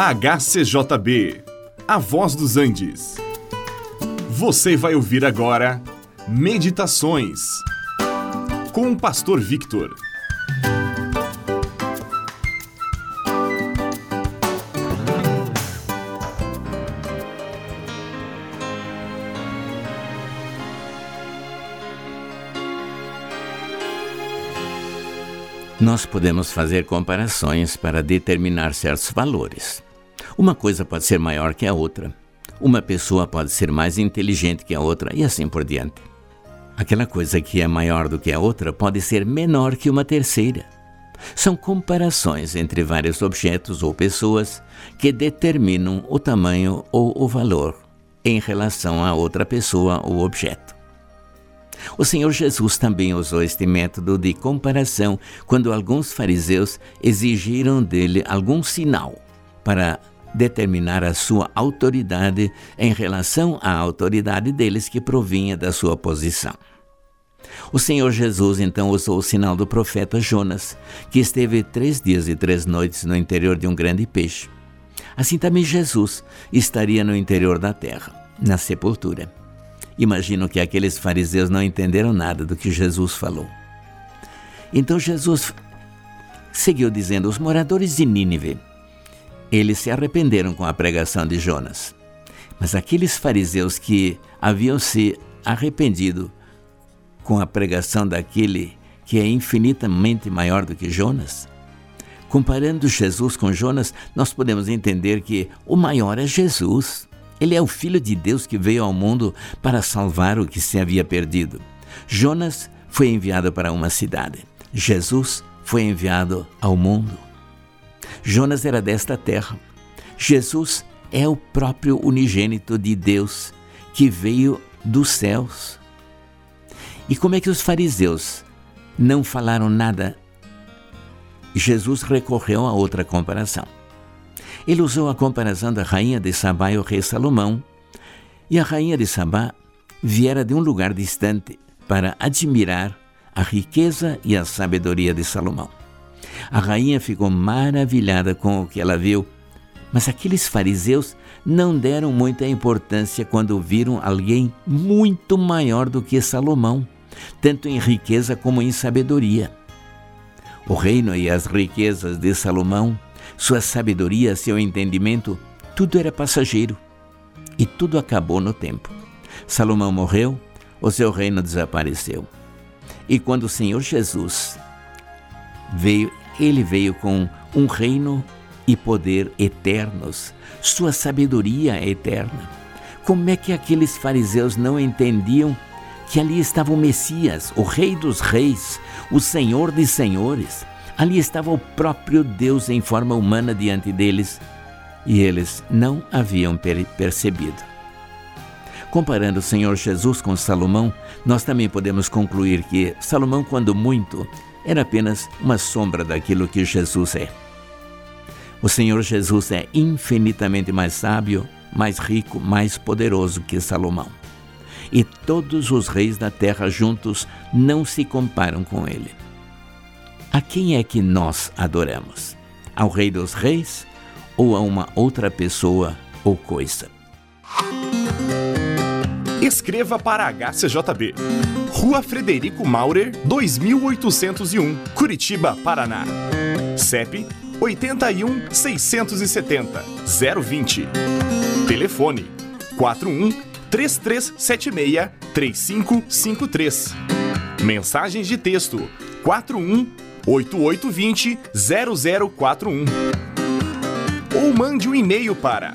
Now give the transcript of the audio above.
HCJB, A Voz dos Andes. Você vai ouvir agora Meditações com o Pastor Victor. Nós podemos fazer comparações para determinar certos valores. Uma coisa pode ser maior que a outra. Uma pessoa pode ser mais inteligente que a outra e assim por diante. Aquela coisa que é maior do que a outra pode ser menor que uma terceira. São comparações entre vários objetos ou pessoas que determinam o tamanho ou o valor em relação a outra pessoa ou objeto. O Senhor Jesus também usou este método de comparação quando alguns fariseus exigiram dele algum sinal para determinar a sua autoridade em relação à autoridade deles que provinha da sua posição. O Senhor Jesus então usou o sinal do profeta Jonas, que esteve três dias e três noites no interior de um grande peixe. Assim também Jesus estaria no interior da terra, na sepultura. Imagino que aqueles fariseus não entenderam nada do que Jesus falou. Então Jesus seguiu dizendo: Os moradores de Nínive, eles se arrependeram com a pregação de Jonas. Mas aqueles fariseus que haviam se arrependido com a pregação daquele que é infinitamente maior do que Jonas, comparando Jesus com Jonas, nós podemos entender que o maior é Jesus. Ele é o Filho de Deus que veio ao mundo para salvar o que se havia perdido. Jonas foi enviado para uma cidade. Jesus foi enviado ao mundo. Jonas era desta terra. Jesus é o próprio unigênito de Deus que veio dos céus. E como é que os fariseus não falaram nada? Jesus recorreu a outra comparação. Ele usou a comparação da rainha de Sabá e o rei Salomão. E a rainha de Sabá viera de um lugar distante para admirar a riqueza e a sabedoria de Salomão. A rainha ficou maravilhada com o que ela viu, mas aqueles fariseus não deram muita importância quando viram alguém muito maior do que Salomão, tanto em riqueza como em sabedoria. O reino e as riquezas de Salomão sua sabedoria, seu entendimento, tudo era passageiro e tudo acabou no tempo. Salomão morreu, o seu reino desapareceu. E quando o Senhor Jesus veio, ele veio com um reino e poder eternos, sua sabedoria é eterna. Como é que aqueles fariseus não entendiam que ali estava o Messias, o Rei dos Reis, o Senhor dos Senhores? Ali estava o próprio Deus em forma humana diante deles e eles não haviam percebido. Comparando o Senhor Jesus com Salomão, nós também podemos concluir que Salomão, quando muito, era apenas uma sombra daquilo que Jesus é. O Senhor Jesus é infinitamente mais sábio, mais rico, mais poderoso que Salomão. E todos os reis da terra juntos não se comparam com ele. A quem é que nós adoramos? Ao Rei dos Reis ou a uma outra pessoa ou coisa? Escreva para a HCJB. Rua Frederico Maurer, 2801, Curitiba, Paraná. CEP 81 670 020. Telefone 41 3376 3553. Mensagens de texto 41 8820 0041. Ou mande um e-mail para